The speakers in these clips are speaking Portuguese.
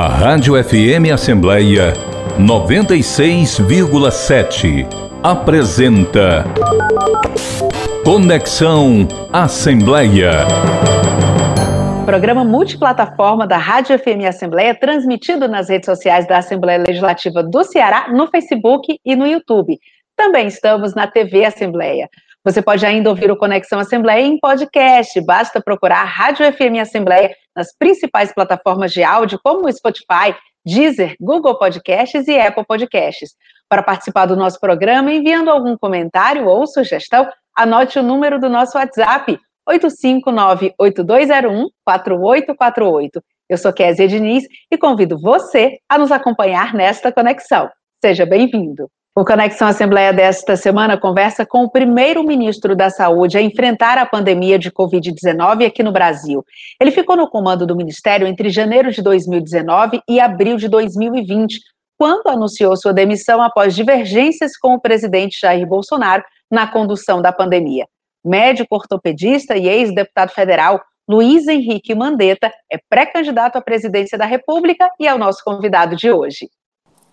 A Rádio FM Assembleia 96,7 apresenta Conexão Assembleia. Programa multiplataforma da Rádio FM Assembleia, transmitido nas redes sociais da Assembleia Legislativa do Ceará, no Facebook e no YouTube. Também estamos na TV Assembleia. Você pode ainda ouvir o Conexão Assembleia em podcast. Basta procurar Rádio FM Assembleia nas principais plataformas de áudio, como Spotify, Deezer, Google Podcasts e Apple Podcasts. Para participar do nosso programa, enviando algum comentário ou sugestão, anote o número do nosso WhatsApp, 859-8201-4848. Eu sou Kézia Diniz e convido você a nos acompanhar nesta conexão. Seja bem-vindo. O Conexão Assembleia desta semana conversa com o primeiro-ministro da Saúde a enfrentar a pandemia de Covid-19 aqui no Brasil. Ele ficou no comando do ministério entre janeiro de 2019 e abril de 2020, quando anunciou sua demissão após divergências com o presidente Jair Bolsonaro na condução da pandemia. Médico ortopedista e ex-deputado federal, Luiz Henrique Mandetta é pré-candidato à presidência da República e é o nosso convidado de hoje.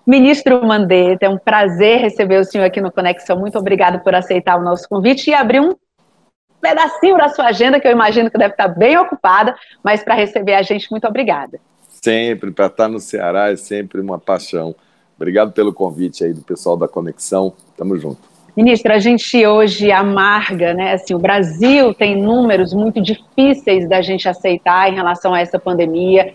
Ministro Mandetta, é um prazer receber o senhor aqui no Conexão. Muito obrigado por aceitar o nosso convite e abrir um pedacinho da sua agenda, que eu imagino que deve estar bem ocupada, mas para receber a gente, muito obrigada. Sempre, para estar no Ceará é sempre uma paixão. Obrigado pelo convite aí do pessoal da Conexão. Tamo junto. Ministro, a gente hoje amarga, né? Assim, o Brasil tem números muito difíceis da gente aceitar em relação a essa pandemia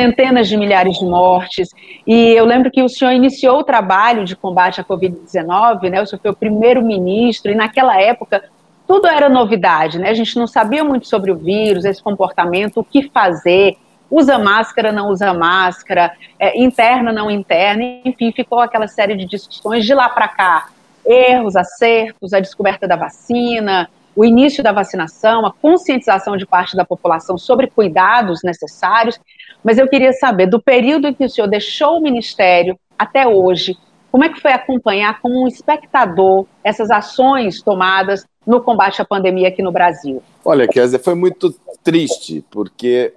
centenas de milhares de mortes. E eu lembro que o senhor iniciou o trabalho de combate à Covid-19, né? O senhor foi o primeiro-ministro, e naquela época tudo era novidade, né? A gente não sabia muito sobre o vírus, esse comportamento, o que fazer. Usa máscara, não usa máscara, é, interna, não interna, enfim, ficou aquela série de discussões de lá para cá. Erros, acertos, a descoberta da vacina, o início da vacinação, a conscientização de parte da população sobre cuidados necessários. Mas eu queria saber, do período em que o senhor deixou o ministério até hoje, como é que foi acompanhar como um espectador essas ações tomadas no combate à pandemia aqui no Brasil? Olha, Kézia, foi muito triste, porque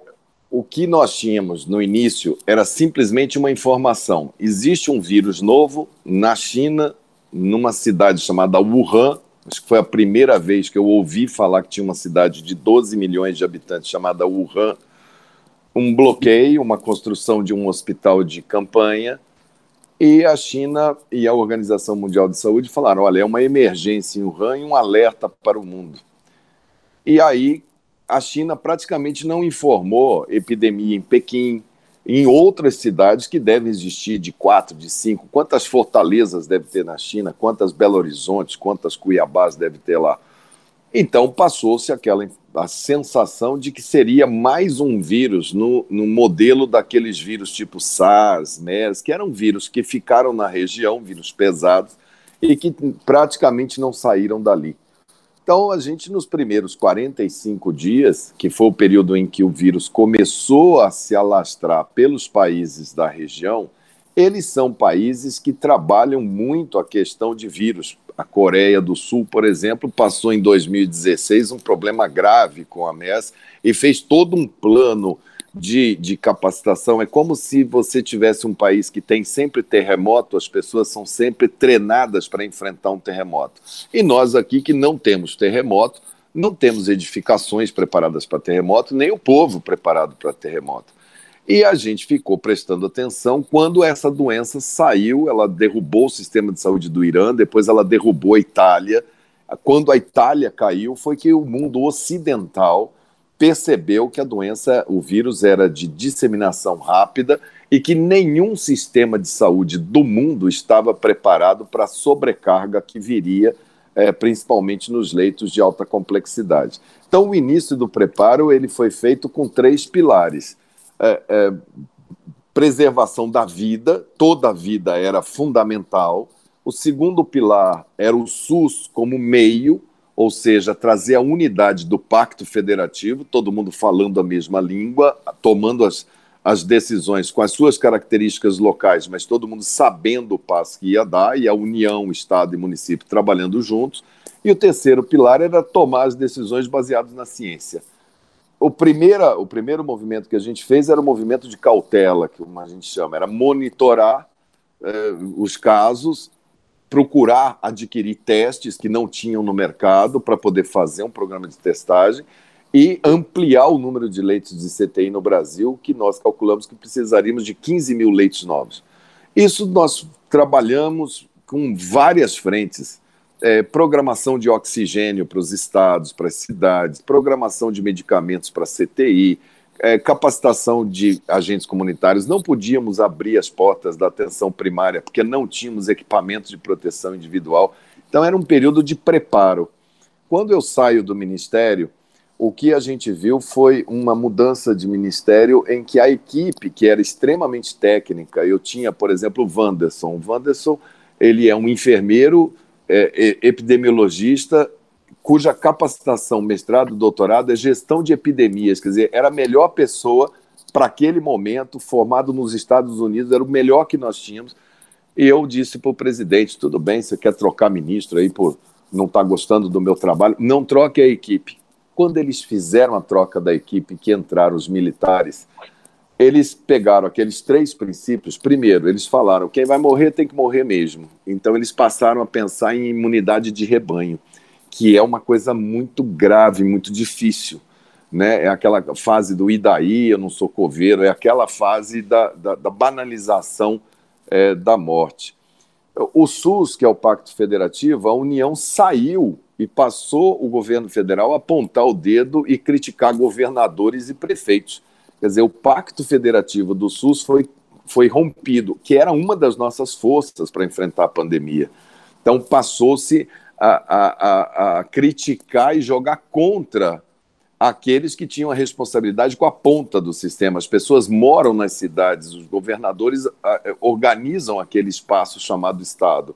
o que nós tínhamos no início era simplesmente uma informação. Existe um vírus novo na China, numa cidade chamada Wuhan. Acho que foi a primeira vez que eu ouvi falar que tinha uma cidade de 12 milhões de habitantes chamada Wuhan um bloqueio, uma construção de um hospital de campanha, e a China e a Organização Mundial de Saúde falaram: olha, é uma emergência em Wuhan e um alerta para o mundo. E aí a China praticamente não informou epidemia em Pequim, em outras cidades que devem existir de quatro, de cinco. Quantas fortalezas deve ter na China? Quantas Belo Horizontes? Quantas Cuiabás deve ter lá? Então passou-se aquela a sensação de que seria mais um vírus no, no modelo daqueles vírus tipo SARS, MERS, que eram vírus que ficaram na região, vírus pesados, e que praticamente não saíram dali. Então, a gente, nos primeiros 45 dias, que foi o período em que o vírus começou a se alastrar pelos países da região, eles são países que trabalham muito a questão de vírus. A Coreia do Sul, por exemplo, passou em 2016 um problema grave com a MERS e fez todo um plano de, de capacitação. É como se você tivesse um país que tem sempre terremoto, as pessoas são sempre treinadas para enfrentar um terremoto. E nós aqui que não temos terremoto, não temos edificações preparadas para terremoto, nem o povo preparado para terremoto. E a gente ficou prestando atenção quando essa doença saiu, ela derrubou o sistema de saúde do Irã, depois ela derrubou a Itália. Quando a Itália caiu, foi que o mundo ocidental percebeu que a doença, o vírus era de disseminação rápida e que nenhum sistema de saúde do mundo estava preparado para a sobrecarga que viria, é, principalmente nos leitos de alta complexidade. Então, o início do preparo ele foi feito com três pilares é, é, preservação da vida, toda a vida era fundamental. O segundo pilar era o SUS como meio, ou seja, trazer a unidade do pacto federativo, todo mundo falando a mesma língua, tomando as, as decisões com as suas características locais, mas todo mundo sabendo o passo que ia dar, e a União, Estado e município trabalhando juntos. E o terceiro pilar era tomar as decisões baseadas na ciência o, primeira, o primeiro movimento que a gente fez era o movimento de cautela, que a gente chama, era monitorar eh, os casos, procurar adquirir testes que não tinham no mercado para poder fazer um programa de testagem e ampliar o número de leitos de CTI no Brasil, que nós calculamos que precisaríamos de 15 mil leitos novos. Isso nós trabalhamos com várias frentes. É, programação de oxigênio para os estados, para as cidades, programação de medicamentos para CTI, é, capacitação de agentes comunitários. Não podíamos abrir as portas da atenção primária porque não tínhamos equipamentos de proteção individual. Então era um período de preparo. Quando eu saio do ministério, o que a gente viu foi uma mudança de ministério em que a equipe, que era extremamente técnica, eu tinha, por exemplo, o Wanderson. O Wanderson, ele é um enfermeiro, é, epidemiologista, cuja capacitação, mestrado, doutorado é gestão de epidemias, quer dizer, era a melhor pessoa para aquele momento, formado nos Estados Unidos, era o melhor que nós tínhamos. E eu disse para o presidente: tudo bem, você quer trocar ministro aí por não estar tá gostando do meu trabalho? Não troque a equipe quando eles fizeram a troca da equipe, que entraram os militares, eles pegaram aqueles três princípios. Primeiro, eles falaram: quem vai morrer tem que morrer mesmo. Então, eles passaram a pensar em imunidade de rebanho, que é uma coisa muito grave, muito difícil. Né? É aquela fase do e daí, eu não sou coveiro, é aquela fase da, da, da banalização é, da morte. O SUS, que é o Pacto Federativo, a União saiu e passou o governo federal a apontar o dedo e criticar governadores e prefeitos. Quer dizer, o Pacto Federativo do SUS foi, foi rompido, que era uma das nossas forças para enfrentar a pandemia. Então, passou-se a, a, a, a criticar e jogar contra aqueles que tinham a responsabilidade com a ponta do sistema. As pessoas moram nas cidades, os governadores organizam aquele espaço chamado Estado,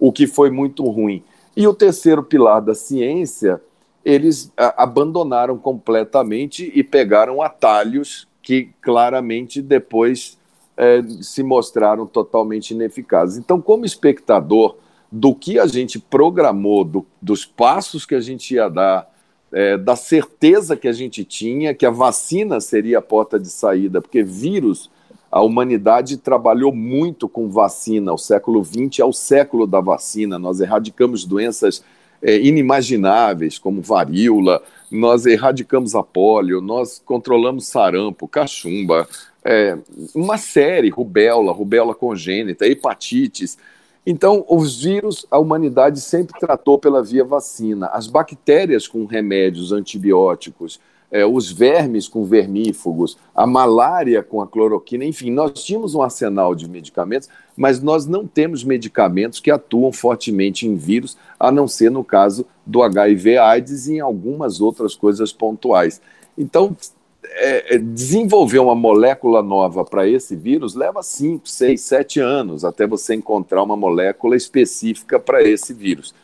o que foi muito ruim. E o terceiro pilar da ciência, eles abandonaram completamente e pegaram atalhos que claramente depois é, se mostraram totalmente ineficazes. Então, como espectador do que a gente programou, do, dos passos que a gente ia dar, é, da certeza que a gente tinha que a vacina seria a porta de saída, porque vírus a humanidade trabalhou muito com vacina. O século XX é o século da vacina. Nós erradicamos doenças é, inimagináveis, como varíola, nós erradicamos a polio, nós controlamos sarampo, cachumba, é, uma série, rubéola, rubéola congênita, hepatites. Então, os vírus, a humanidade sempre tratou pela via vacina. As bactérias com remédios antibióticos, é, os vermes com vermífugos, a malária com a cloroquina, enfim, nós tínhamos um arsenal de medicamentos, mas nós não temos medicamentos que atuam fortemente em vírus, a não ser no caso do HIV/AIDS e em algumas outras coisas pontuais. Então, é, é desenvolver uma molécula nova para esse vírus leva 5, 6, 7 anos até você encontrar uma molécula específica para esse vírus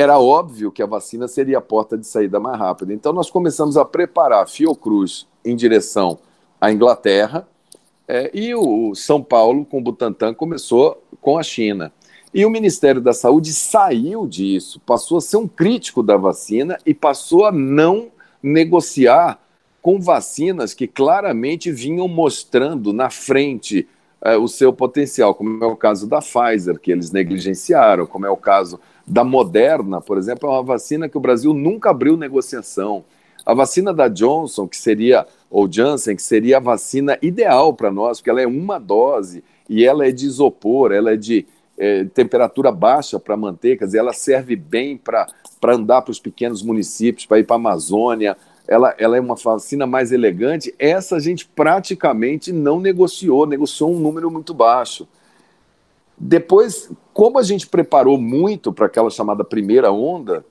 era óbvio que a vacina seria a porta de saída mais rápida. Então, nós começamos a preparar a Fiocruz em direção à Inglaterra é, e o São Paulo, com o Butantan, começou com a China. E o Ministério da Saúde saiu disso, passou a ser um crítico da vacina e passou a não negociar com vacinas que claramente vinham mostrando na frente é, o seu potencial, como é o caso da Pfizer, que eles negligenciaram, como é o caso da Moderna, por exemplo, é uma vacina que o Brasil nunca abriu negociação. A vacina da Johnson, que seria, ou Janssen, que seria a vacina ideal para nós, porque ela é uma dose e ela é de isopor, ela é de é, temperatura baixa para manter, quer dizer, ela serve bem para andar para os pequenos municípios, para ir para a Amazônia, ela, ela é uma vacina mais elegante. Essa a gente praticamente não negociou, negociou um número muito baixo. Depois, como a gente preparou muito para aquela chamada primeira onda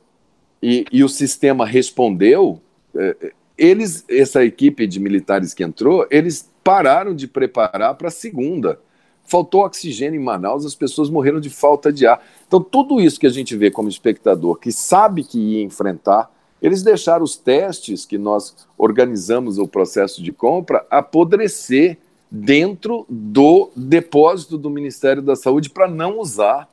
e, e o sistema respondeu, é, eles, essa equipe de militares que entrou, eles pararam de preparar para a segunda. Faltou oxigênio em Manaus, as pessoas morreram de falta de ar. Então, tudo isso que a gente vê como espectador, que sabe que ia enfrentar, eles deixaram os testes que nós organizamos o processo de compra apodrecer dentro do depósito do Ministério da Saúde para não usar.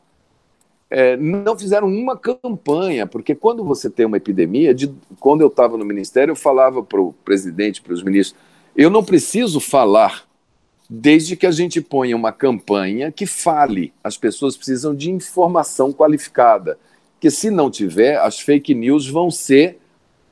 é, não fizeram uma campanha, porque quando você tem uma epidemia, de, quando eu estava no ministério, eu falava para o presidente, para os ministros, eu não preciso falar desde que a gente ponha uma campanha que fale. As pessoas precisam de informação qualificada, que se não tiver, as fake news vão ser,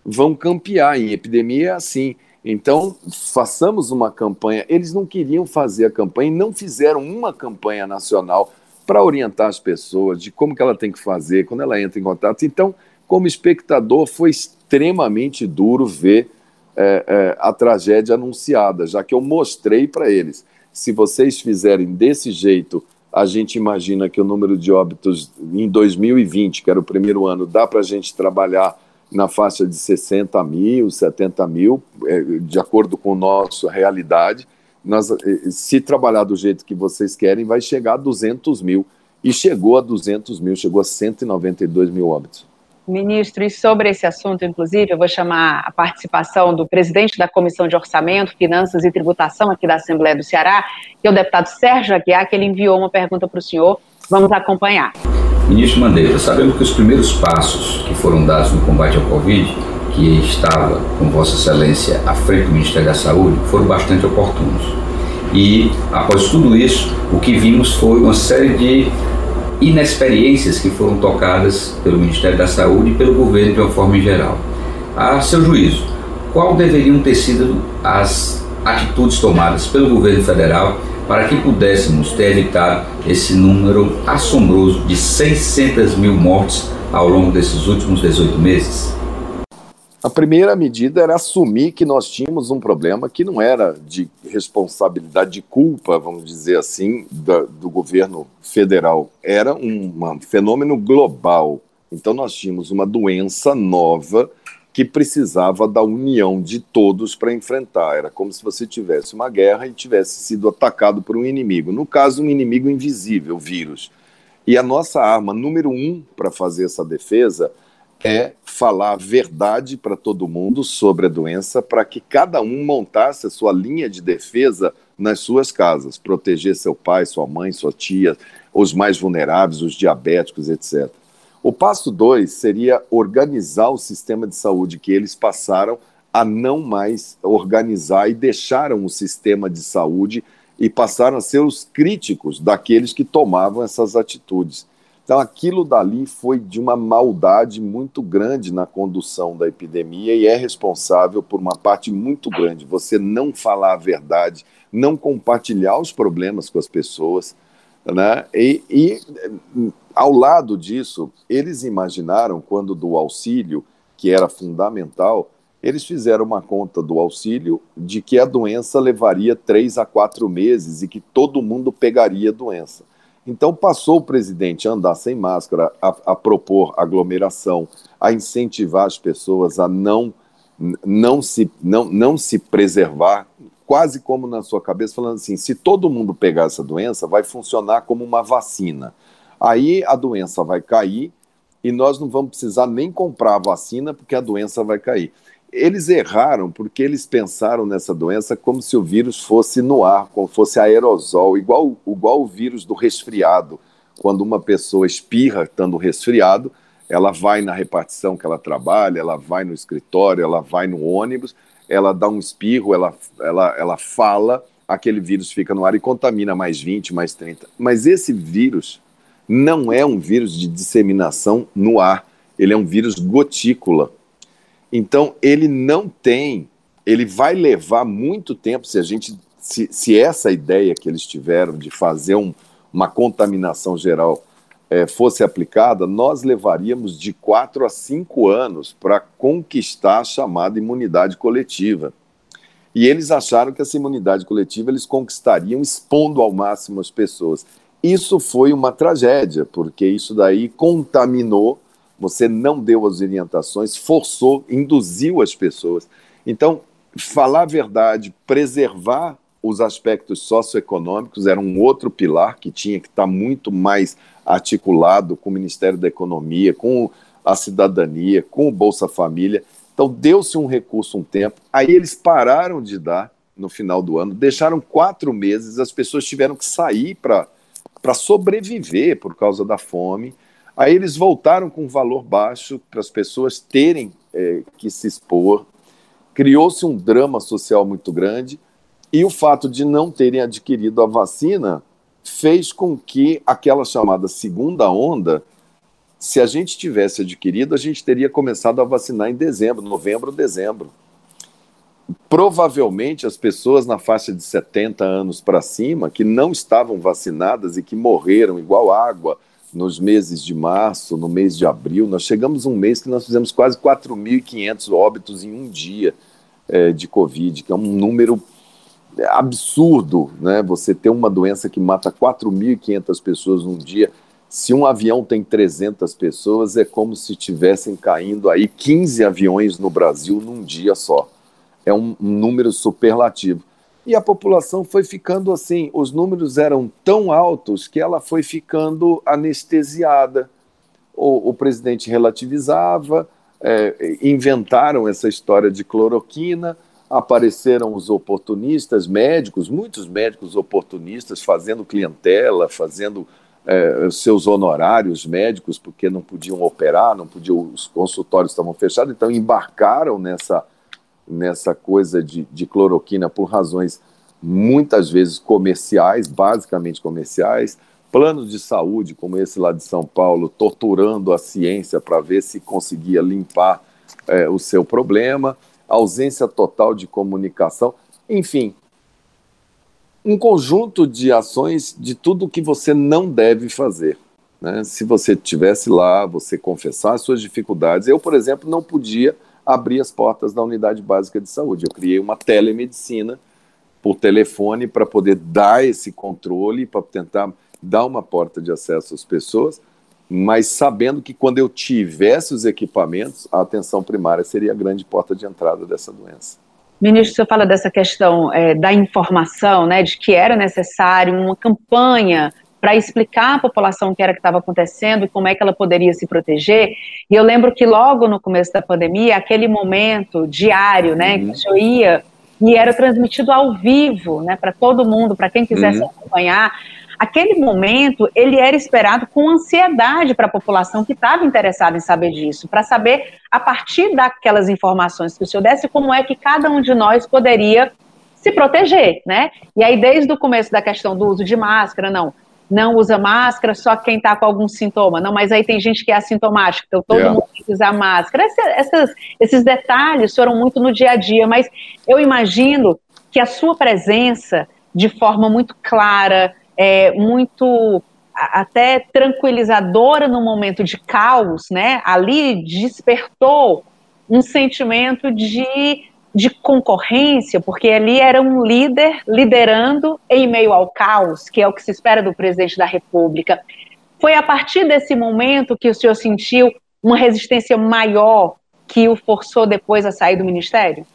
vão campear. Em epidemia é assim. Então, façamos uma campanha. Eles não queriam fazer a campanha, não fizeram uma campanha nacional para orientar as pessoas de como que ela tem que fazer quando ela entra em contato. Então, como espectador, foi extremamente duro ver é, é, a tragédia anunciada, já que eu mostrei para eles. Se vocês fizerem desse jeito, a gente imagina que o número de óbitos em 2020, que era o primeiro ano, dá para a gente trabalhar na faixa de 60 mil, 70 mil, é, de acordo com a nossa realidade nós, eh, se trabalhar do jeito que vocês querem, vai chegar a 200 mil. E chegou a 200 mil, chegou a 192 mil óbitos. Ministro, e sobre esse assunto, inclusive, eu vou chamar a participação do presidente da Comissão de Orçamento, Finanças e Tributação aqui da Assembleia do Ceará, que é o deputado Sérgio Aguiar, que ele enviou uma pergunta para o senhor. Vamos acompanhar. Ministro Mandeira, sabemos que os primeiros passos que foram dados no combate ao Covid que estava com Vossa Excelência à frente do Ministério da Saúde foram bastante oportunos. E, após tudo isso, o que vimos foi uma série de inexperiências que foram tocadas pelo Ministério da Saúde e pelo governo de uma forma geral. A seu juízo, qual deveriam ter sido as atitudes tomadas pelo governo federal para que pudéssemos ter evitado esse número assombroso de 600 mil mortes ao longo desses últimos 18 meses? A primeira medida era assumir que nós tínhamos um problema que não era de responsabilidade, de culpa, vamos dizer assim, do governo federal. Era um, um fenômeno global. Então, nós tínhamos uma doença nova que precisava da união de todos para enfrentar. Era como se você tivesse uma guerra e tivesse sido atacado por um inimigo. No caso, um inimigo invisível, vírus. E a nossa arma número um para fazer essa defesa é falar a verdade para todo mundo sobre a doença, para que cada um montasse a sua linha de defesa nas suas casas, proteger seu pai, sua mãe, sua tia, os mais vulneráveis, os diabéticos, etc. O passo dois seria organizar o sistema de saúde, que eles passaram a não mais organizar e deixaram o sistema de saúde e passaram a ser os críticos daqueles que tomavam essas atitudes. Então, aquilo dali foi de uma maldade muito grande na condução da epidemia e é responsável por uma parte muito grande. Você não falar a verdade, não compartilhar os problemas com as pessoas. Né? E, e ao lado disso, eles imaginaram, quando do auxílio, que era fundamental, eles fizeram uma conta do auxílio de que a doença levaria três a quatro meses e que todo mundo pegaria a doença. Então passou o presidente a andar sem máscara, a, a propor aglomeração, a incentivar as pessoas a não, não, se, não, não se preservar, quase como na sua cabeça, falando assim: se todo mundo pegar essa doença, vai funcionar como uma vacina. Aí a doença vai cair e nós não vamos precisar nem comprar a vacina porque a doença vai cair. Eles erraram porque eles pensaram nessa doença como se o vírus fosse no ar, como fosse aerosol, igual, igual o vírus do resfriado. Quando uma pessoa espirra estando resfriado, ela vai na repartição que ela trabalha, ela vai no escritório, ela vai no ônibus, ela dá um espirro, ela, ela, ela fala, aquele vírus fica no ar e contamina mais 20, mais 30. Mas esse vírus não é um vírus de disseminação no ar, ele é um vírus gotícula. Então, ele não tem, ele vai levar muito tempo se a gente, se, se essa ideia que eles tiveram de fazer um, uma contaminação geral é, fosse aplicada, nós levaríamos de quatro a cinco anos para conquistar a chamada imunidade coletiva. E eles acharam que essa imunidade coletiva eles conquistariam expondo ao máximo as pessoas. Isso foi uma tragédia, porque isso daí contaminou você não deu as orientações, forçou, induziu as pessoas. Então, falar a verdade, preservar os aspectos socioeconômicos era um outro pilar que tinha que estar muito mais articulado com o Ministério da Economia, com a cidadania, com o Bolsa Família. Então, deu-se um recurso um tempo, aí eles pararam de dar no final do ano, deixaram quatro meses, as pessoas tiveram que sair para sobreviver por causa da fome Aí eles voltaram com um valor baixo para as pessoas terem é, que se expor. Criou-se um drama social muito grande e o fato de não terem adquirido a vacina fez com que aquela chamada segunda onda, se a gente tivesse adquirido, a gente teria começado a vacinar em dezembro, novembro, dezembro. Provavelmente as pessoas na faixa de 70 anos para cima, que não estavam vacinadas e que morreram igual água nos meses de março, no mês de abril, nós chegamos um mês que nós fizemos quase 4.500 óbitos em um dia é, de Covid, que é um número absurdo, né? Você ter uma doença que mata 4.500 pessoas num dia. Se um avião tem 300 pessoas, é como se tivessem caindo aí 15 aviões no Brasil num dia só. É um, um número superlativo. E a população foi ficando assim, os números eram tão altos que ela foi ficando anestesiada. O, o presidente relativizava, é, inventaram essa história de cloroquina, apareceram os oportunistas, médicos, muitos médicos oportunistas fazendo clientela, fazendo é, seus honorários médicos, porque não podiam operar, não podiam, os consultórios estavam fechados, então embarcaram nessa, nessa coisa de, de cloroquina por razões muitas vezes comerciais, basicamente comerciais, planos de saúde, como esse lá de São Paulo, torturando a ciência para ver se conseguia limpar é, o seu problema ausência total de comunicação, enfim, um conjunto de ações de tudo que você não deve fazer. Né? Se você estivesse lá, você confessar suas dificuldades. Eu, por exemplo, não podia abrir as portas da unidade básica de saúde. Eu criei uma telemedicina por telefone para poder dar esse controle, para tentar dar uma porta de acesso às pessoas mas sabendo que quando eu tivesse os equipamentos, a atenção primária seria a grande porta de entrada dessa doença. Ministro, senhor fala dessa questão é, da informação, né, de que era necessário uma campanha para explicar à população o que era que estava acontecendo e como é que ela poderia se proteger. E eu lembro que logo no começo da pandemia, aquele momento diário, né, uhum. que o senhor ia e era transmitido ao vivo, né, para todo mundo, para quem quisesse uhum. acompanhar aquele momento ele era esperado com ansiedade para a população que estava interessada em saber disso, para saber a partir daquelas informações que o senhor desse como é que cada um de nós poderia se proteger, né? E aí desde o começo da questão do uso de máscara, não, não usa máscara só quem está com algum sintoma, não, mas aí tem gente que é assintomática, então todo yeah. mundo tem que usar máscara. essas, esses detalhes foram muito no dia a dia, mas eu imagino que a sua presença de forma muito clara, é, muito até tranquilizadora no momento de caos, né? Ali despertou um sentimento de, de concorrência, porque ali era um líder liderando em meio ao caos, que é o que se espera do presidente da República. Foi a partir desse momento que o senhor sentiu uma resistência maior que o forçou depois a sair do ministério?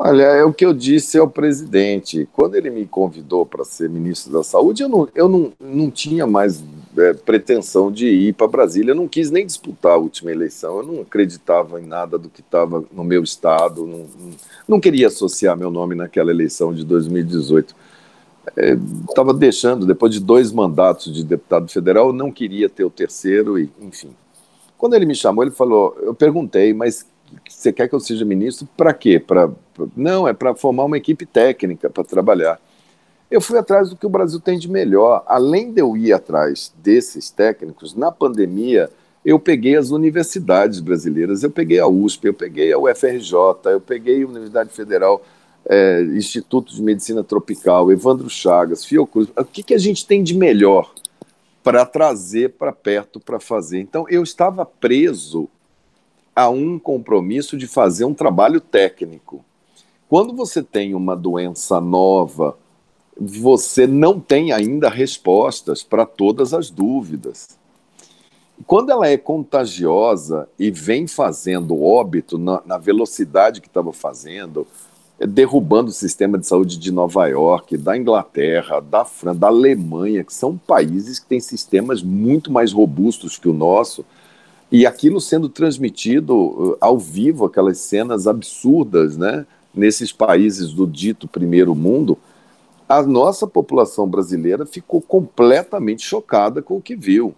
Olha, é o que eu disse ao presidente. Quando ele me convidou para ser ministro da Saúde, eu não, eu não, não tinha mais é, pretensão de ir para Brasília. Eu não quis nem disputar a última eleição. Eu não acreditava em nada do que estava no meu estado. Não, não, queria associar meu nome naquela eleição de 2018. Estava é, deixando, depois de dois mandatos de deputado federal, eu não queria ter o terceiro, e enfim. Quando ele me chamou, ele falou: eu perguntei, mas você quer que eu seja ministro para quê? Pra, pra, não, é para formar uma equipe técnica para trabalhar. Eu fui atrás do que o Brasil tem de melhor. Além de eu ir atrás desses técnicos, na pandemia, eu peguei as universidades brasileiras, eu peguei a USP, eu peguei a UFRJ, eu peguei a Universidade Federal, é, Instituto de Medicina Tropical, Evandro Chagas, Fiocruz. O que, que a gente tem de melhor para trazer para perto para fazer? Então, eu estava preso a um compromisso de fazer um trabalho técnico. Quando você tem uma doença nova, você não tem ainda respostas para todas as dúvidas. Quando ela é contagiosa e vem fazendo óbito na, na velocidade que estava fazendo, derrubando o sistema de saúde de Nova York, da Inglaterra, da França, da Alemanha, que são países que têm sistemas muito mais robustos que o nosso, e aquilo sendo transmitido uh, ao vivo, aquelas cenas absurdas, né? Nesses países do dito primeiro mundo, a nossa população brasileira ficou completamente chocada com o que viu.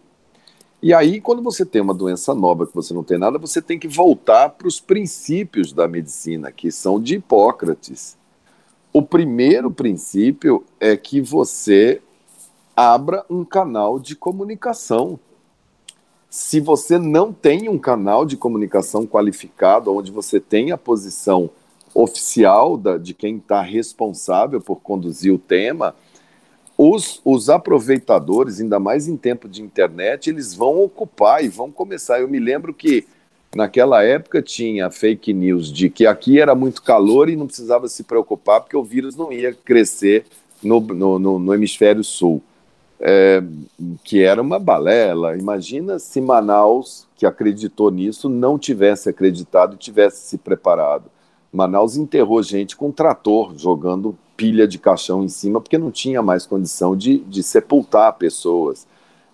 E aí, quando você tem uma doença nova que você não tem nada, você tem que voltar para os princípios da medicina, que são de Hipócrates. O primeiro princípio é que você abra um canal de comunicação. Se você não tem um canal de comunicação qualificado, onde você tem a posição oficial da, de quem está responsável por conduzir o tema, os, os aproveitadores, ainda mais em tempo de internet, eles vão ocupar e vão começar. Eu me lembro que naquela época tinha fake news de que aqui era muito calor e não precisava se preocupar porque o vírus não ia crescer no, no, no, no hemisfério sul. É, que era uma balela. Imagina se Manaus, que acreditou nisso, não tivesse acreditado e tivesse se preparado. Manaus enterrou gente com trator jogando pilha de caixão em cima, porque não tinha mais condição de, de sepultar pessoas.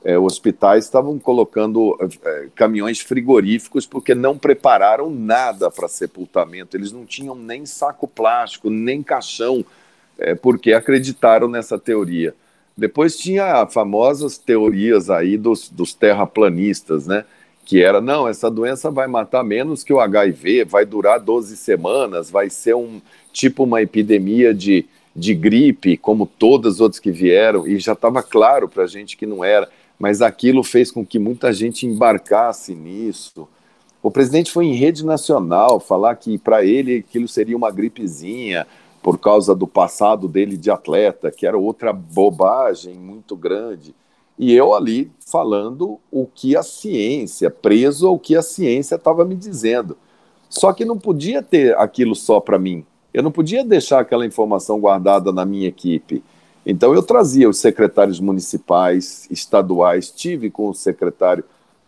É, hospitais estavam colocando é, caminhões frigoríficos porque não prepararam nada para sepultamento. Eles não tinham nem saco plástico, nem caixão, é, porque acreditaram nessa teoria. Depois tinha famosas teorias aí dos, dos terraplanistas, né? Que era, não, essa doença vai matar menos que o HIV, vai durar 12 semanas, vai ser um tipo uma epidemia de, de gripe, como todas as outras que vieram, e já estava claro para a gente que não era, mas aquilo fez com que muita gente embarcasse nisso. O presidente foi em rede nacional falar que para ele aquilo seria uma gripezinha, por causa do passado dele de atleta, que era outra bobagem muito grande. E eu ali falando o que a ciência, preso ao que a ciência estava me dizendo. Só que não podia ter aquilo só para mim. Eu não podia deixar aquela informação guardada na minha equipe. Então eu trazia os secretários municipais, estaduais, tive com o secretário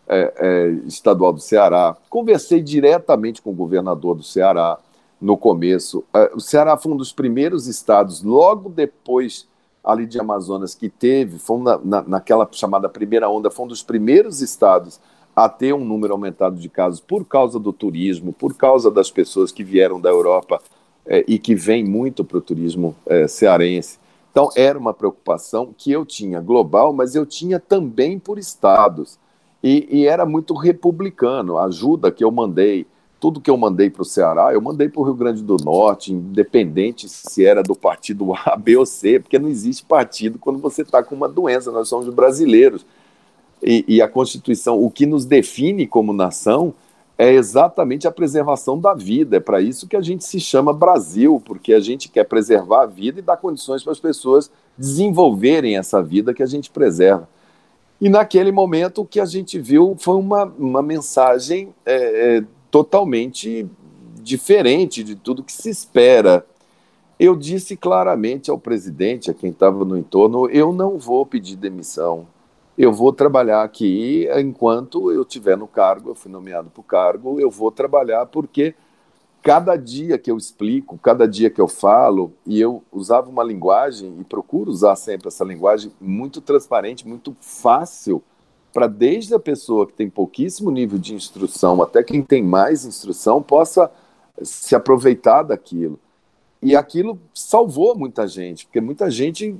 é, é, estadual do Ceará, conversei diretamente com o governador do Ceará no começo. É, o Ceará foi um dos primeiros estados, logo depois ali de Amazonas, que teve, foi na, na, naquela chamada primeira onda, foi um dos primeiros estados a ter um número aumentado de casos por causa do turismo, por causa das pessoas que vieram da Europa é, e que vem muito para o turismo é, cearense. Então, era uma preocupação que eu tinha global, mas eu tinha também por estados. E, e era muito republicano. A ajuda que eu mandei, tudo que eu mandei para o Ceará, eu mandei para o Rio Grande do Norte, independente se era do partido A, B ou C, porque não existe partido quando você está com uma doença. Nós somos brasileiros. E, e a Constituição, o que nos define como nação, é exatamente a preservação da vida. É para isso que a gente se chama Brasil, porque a gente quer preservar a vida e dar condições para as pessoas desenvolverem essa vida que a gente preserva. E naquele momento o que a gente viu foi uma, uma mensagem é, é, totalmente diferente de tudo que se espera. Eu disse claramente ao presidente, a quem estava no entorno, eu não vou pedir demissão eu vou trabalhar aqui enquanto eu estiver no cargo, eu fui nomeado para o cargo, eu vou trabalhar porque cada dia que eu explico, cada dia que eu falo, e eu usava uma linguagem, e procuro usar sempre essa linguagem muito transparente, muito fácil, para desde a pessoa que tem pouquíssimo nível de instrução até quem tem mais instrução possa se aproveitar daquilo. E aquilo salvou muita gente, porque muita gente,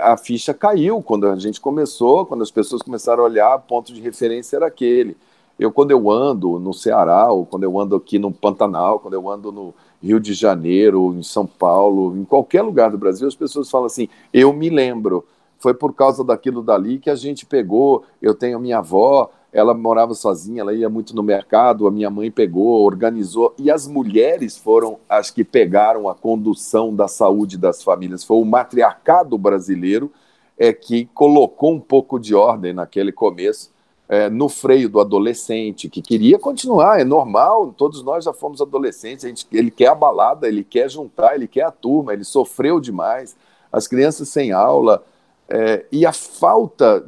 a ficha caiu quando a gente começou, quando as pessoas começaram a olhar, ponto de referência era aquele. Eu, quando eu ando no Ceará, ou quando eu ando aqui no Pantanal, quando eu ando no Rio de Janeiro, em São Paulo, em qualquer lugar do Brasil, as pessoas falam assim: eu me lembro, foi por causa daquilo dali que a gente pegou, eu tenho minha avó, ela morava sozinha, ela ia muito no mercado, a minha mãe pegou, organizou, e as mulheres foram as que pegaram a condução da saúde das famílias. Foi o matriarcado brasileiro é, que colocou um pouco de ordem naquele começo, é, no freio do adolescente, que queria continuar, é normal, todos nós já fomos adolescentes, gente, ele quer a balada, ele quer juntar, ele quer a turma, ele sofreu demais, as crianças sem aula, é, e a falta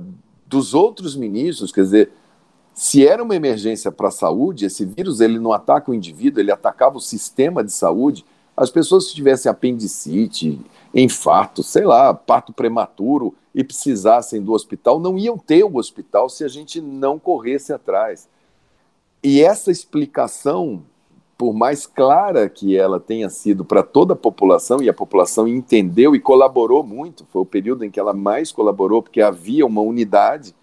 dos outros ministros, quer dizer, se era uma emergência para a saúde, esse vírus ele não ataca o indivíduo, ele atacava o sistema de saúde. As pessoas que tivessem apendicite, infarto, sei lá, parto prematuro e precisassem do hospital, não iam ter o hospital se a gente não corresse atrás. E essa explicação, por mais clara que ela tenha sido para toda a população, e a população entendeu e colaborou muito, foi o período em que ela mais colaborou, porque havia uma unidade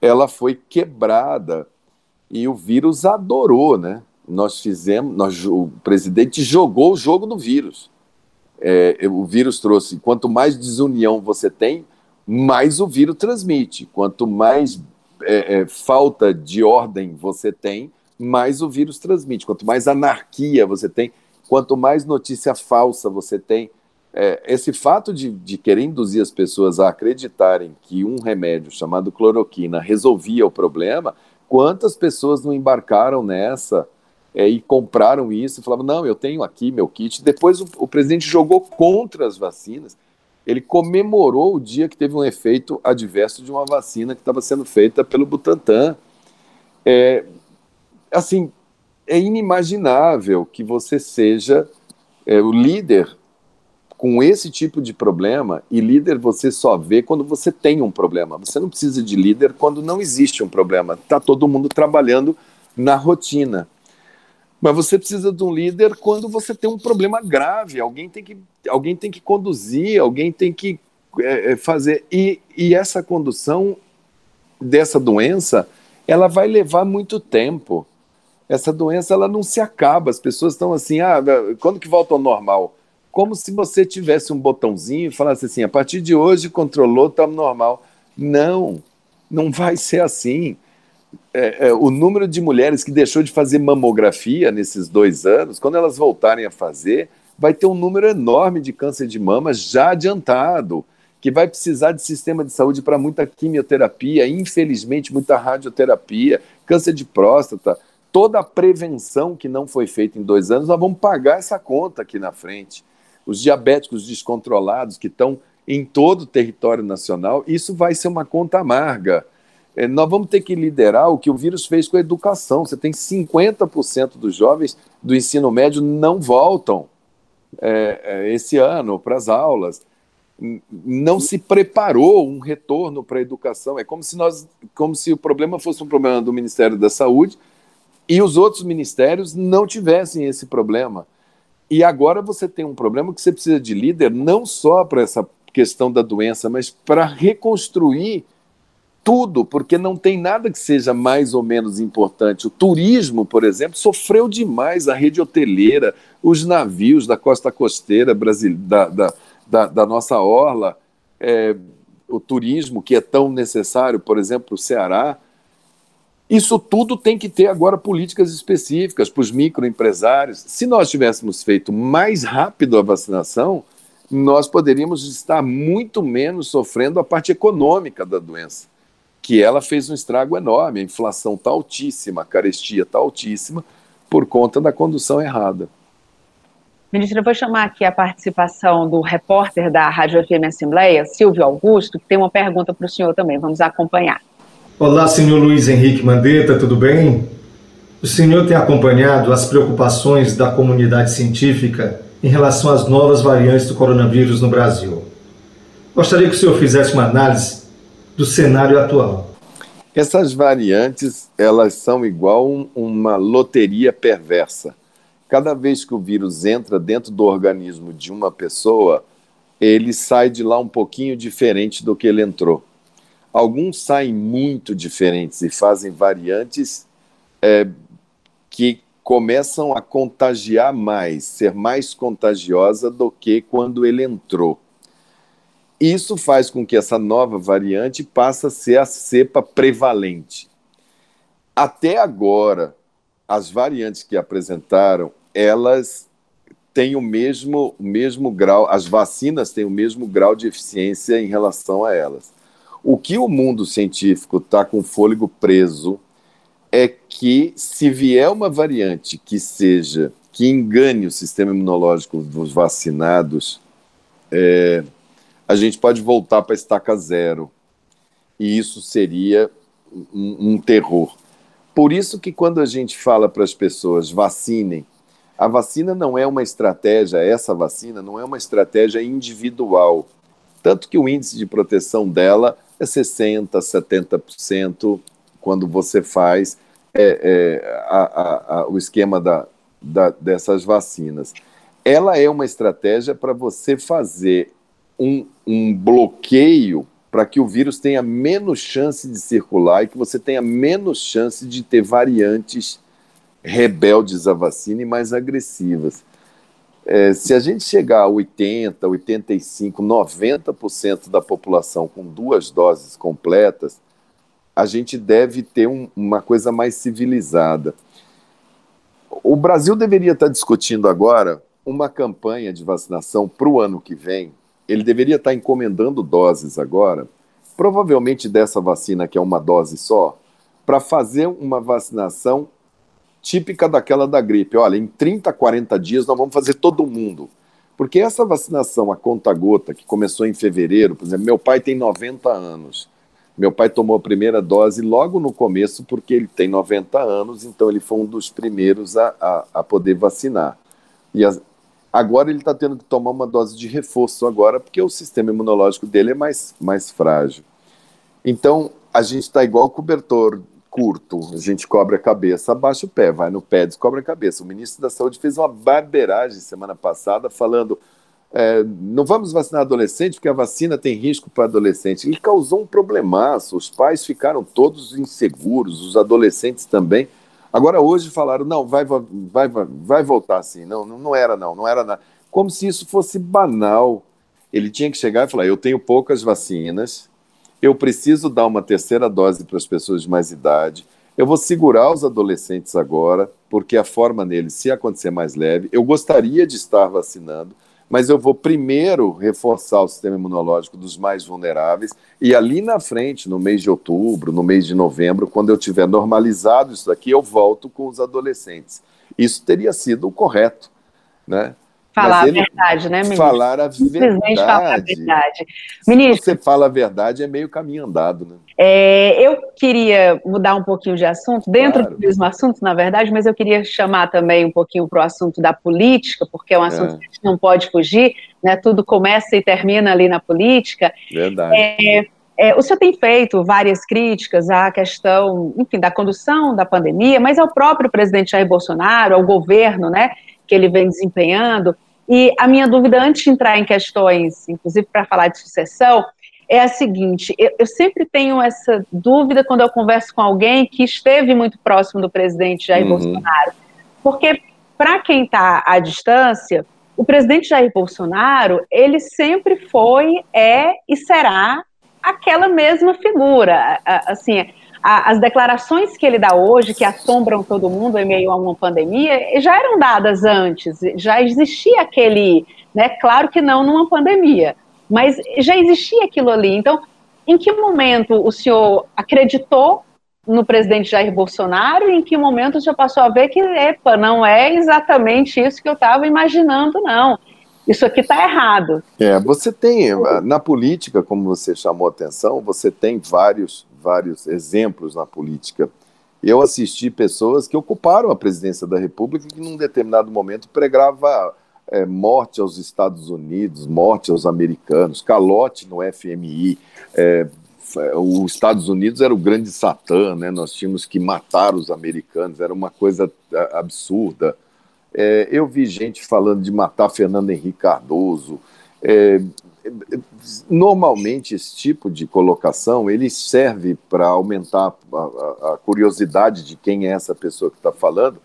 ela foi quebrada e o vírus adorou, né? Nós fizemos, nós, o presidente jogou o jogo do vírus. É, o vírus trouxe, quanto mais desunião você tem, mais o vírus transmite. Quanto mais é, é, falta de ordem você tem, mais o vírus transmite. Quanto mais anarquia você tem, quanto mais notícia falsa você tem. É, esse fato de, de querer induzir as pessoas a acreditarem que um remédio chamado cloroquina resolvia o problema, quantas pessoas não embarcaram nessa é, e compraram isso e falavam: não, eu tenho aqui meu kit. Depois o, o presidente jogou contra as vacinas ele comemorou o dia que teve um efeito adverso de uma vacina que estava sendo feita pelo Butantan. É, assim, é inimaginável que você seja é, o líder com esse tipo de problema, e líder você só vê quando você tem um problema. Você não precisa de líder quando não existe um problema. Está todo mundo trabalhando na rotina. Mas você precisa de um líder quando você tem um problema grave. Alguém tem que, alguém tem que conduzir, alguém tem que é, é, fazer. E, e essa condução dessa doença, ela vai levar muito tempo. Essa doença ela não se acaba. As pessoas estão assim, ah, quando que volta ao normal? Como se você tivesse um botãozinho e falasse assim, a partir de hoje controlou, está normal. Não, não vai ser assim é, é, o número de mulheres que deixou de fazer mamografia nesses dois anos, quando elas voltarem a fazer, vai ter um número enorme de câncer de mama já adiantado, que vai precisar de sistema de saúde para muita quimioterapia, infelizmente, muita radioterapia, câncer de próstata. Toda a prevenção que não foi feita em dois anos, nós vamos pagar essa conta aqui na frente. Os diabéticos descontrolados que estão em todo o território nacional, isso vai ser uma conta amarga é, nós vamos ter que liderar o que o vírus fez com a educação. Você tem 50% dos jovens do ensino médio não voltam é, é, esse ano para as aulas. Não se preparou um retorno para a educação. É como se nós, como se o problema fosse um problema do Ministério da Saúde e os outros ministérios não tivessem esse problema. E agora você tem um problema que você precisa de líder não só para essa questão da doença, mas para reconstruir tudo, porque não tem nada que seja mais ou menos importante. O turismo, por exemplo, sofreu demais, a rede hoteleira, os navios da costa costeira Brasil, da, da, da, da nossa orla, é, o turismo que é tão necessário, por exemplo, o Ceará. Isso tudo tem que ter agora políticas específicas para os microempresários. Se nós tivéssemos feito mais rápido a vacinação, nós poderíamos estar muito menos sofrendo a parte econômica da doença que ela fez um estrago enorme. A inflação está altíssima, a carestia está altíssima por conta da condução errada. Ministra, eu vou chamar aqui a participação do repórter da Rádio FM Assembleia, Silvio Augusto, que tem uma pergunta para o senhor também. Vamos acompanhar. Olá, senhor Luiz Henrique Mandetta, tudo bem? O senhor tem acompanhado as preocupações da comunidade científica em relação às novas variantes do coronavírus no Brasil. Gostaria que o senhor fizesse uma análise do cenário atual? Essas variantes, elas são igual um, uma loteria perversa. Cada vez que o vírus entra dentro do organismo de uma pessoa, ele sai de lá um pouquinho diferente do que ele entrou. Alguns saem muito diferentes e fazem variantes é, que começam a contagiar mais, ser mais contagiosa do que quando ele entrou. Isso faz com que essa nova variante passe a ser a cepa prevalente. Até agora, as variantes que apresentaram, elas têm o mesmo, o mesmo grau, as vacinas têm o mesmo grau de eficiência em relação a elas. O que o mundo científico está com fôlego preso é que se vier uma variante que seja que engane o sistema imunológico dos vacinados, é, a gente pode voltar para a estaca zero. E isso seria um, um terror. Por isso que quando a gente fala para as pessoas vacinem, a vacina não é uma estratégia, essa vacina não é uma estratégia individual. Tanto que o índice de proteção dela é 60%, 70% quando você faz é, é, a, a, a, o esquema da, da, dessas vacinas. Ela é uma estratégia para você fazer um, um bloqueio para que o vírus tenha menos chance de circular e que você tenha menos chance de ter variantes rebeldes à vacina e mais agressivas. É, se a gente chegar a 80, 85, 90% da população com duas doses completas, a gente deve ter um, uma coisa mais civilizada. O Brasil deveria estar discutindo agora uma campanha de vacinação para o ano que vem. Ele deveria estar encomendando doses agora, provavelmente dessa vacina, que é uma dose só, para fazer uma vacinação típica daquela da gripe. Olha, em 30, 40 dias nós vamos fazer todo mundo. Porque essa vacinação a conta-gota, que começou em fevereiro, por exemplo, meu pai tem 90 anos. Meu pai tomou a primeira dose logo no começo, porque ele tem 90 anos, então ele foi um dos primeiros a, a, a poder vacinar. E a, agora ele está tendo que tomar uma dose de reforço agora, porque o sistema imunológico dele é mais, mais frágil. Então, a gente está igual cobertor curto, a gente cobre a cabeça, abaixa o pé, vai no pé, descobre a cabeça. O ministro da Saúde fez uma barbeiragem semana passada falando é, não vamos vacinar adolescente porque a vacina tem risco para adolescente. Ele causou um problemaço, os pais ficaram todos inseguros, os adolescentes também. Agora hoje falaram, não, vai, vai, vai, vai voltar assim. Não, não era não, não era nada. Como se isso fosse banal. Ele tinha que chegar e falar, eu tenho poucas vacinas, eu preciso dar uma terceira dose para as pessoas de mais idade. Eu vou segurar os adolescentes agora, porque a forma neles, se acontecer mais leve, eu gostaria de estar vacinando, mas eu vou primeiro reforçar o sistema imunológico dos mais vulneráveis e ali na frente, no mês de outubro, no mês de novembro, quando eu tiver normalizado isso daqui, eu volto com os adolescentes. Isso teria sido o correto, né? Falar a verdade, né, ministro? Falar a verdade. falar a verdade. Ministro, você fala a verdade, é meio caminho andado, né? É, eu queria mudar um pouquinho de assunto, dentro claro. do mesmo assunto, na verdade, mas eu queria chamar também um pouquinho para o assunto da política, porque é um assunto é. que a gente não pode fugir, né? Tudo começa e termina ali na política. Verdade. É, é, o senhor tem feito várias críticas à questão, enfim, da condução da pandemia, mas ao próprio presidente Jair Bolsonaro, ao governo, né, que ele vem desempenhando. E a minha dúvida, antes de entrar em questões, inclusive para falar de sucessão, é a seguinte: eu, eu, sempre tenho essa dúvida quando eu converso com alguém que esteve muito próximo do presidente Jair uhum. Bolsonaro. Porque, para quem está à distância, o presidente Jair Bolsonaro, ele sempre foi, é e será aquela mesma figura. Assim, a, as declarações que ele dá hoje, que assombram todo mundo em meio a uma pandemia, já eram dadas antes, já existia aquele, né, claro que não numa pandemia, mas já existia aquilo ali. Então, em que momento o senhor acreditou no presidente Jair Bolsonaro e em que momento senhor passou a ver que, epa, não é exatamente isso que eu estava imaginando, não. Isso aqui está errado. É, você tem, na política, como você chamou a atenção, você tem vários vários exemplos na política. Eu assisti pessoas que ocuparam a presidência da República que, num determinado momento, pregava é, morte aos Estados Unidos, morte aos americanos, calote no FMI. É, os Estados Unidos era o grande satã, né? nós tínhamos que matar os americanos, era uma coisa é, absurda. É, eu vi gente falando de matar Fernando Henrique Cardoso. É, normalmente esse tipo de colocação ele serve para aumentar a, a, a, curiosidade de quem é essa pessoa que está falando.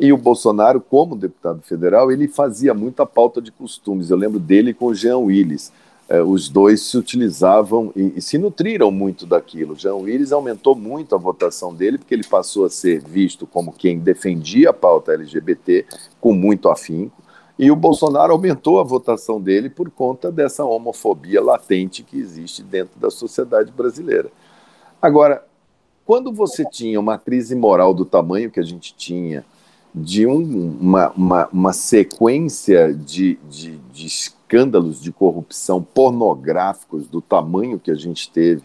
E o Bolsonaro, como deputado federal, ele fazia muita pauta de costumes. Eu lembro dele com o Jean Willis. É, os dois se utilizavam e, e, se nutriram muito daquilo. Jean Willis aumentou muito a votação dele, porque ele passou a ser visto como quem defendia a pauta LGBT com muito afinco e o Bolsonaro aumentou a votação dele por conta dessa homofobia latente que existe dentro da sociedade brasileira. Agora, quando você tinha uma crise moral do tamanho que a gente tinha, de um, uma, uma, uma, sequência de, de, de escândalos de corrupção pornográficos do tamanho que a gente teve,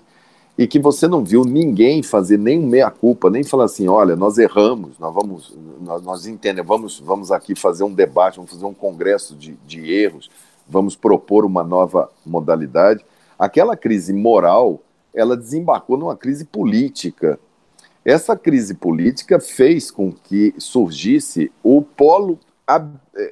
e que você não viu ninguém fazer nem meia-culpa, nem falar assim, olha, nós erramos, nós vamos, nós, nós entendemos, vamos, vamos aqui fazer um debate, vamos fazer um congresso de, de erros, vamos propor uma nova modalidade. Aquela crise moral, ela desembarcou numa crise política. Essa crise política fez com que surgisse o polo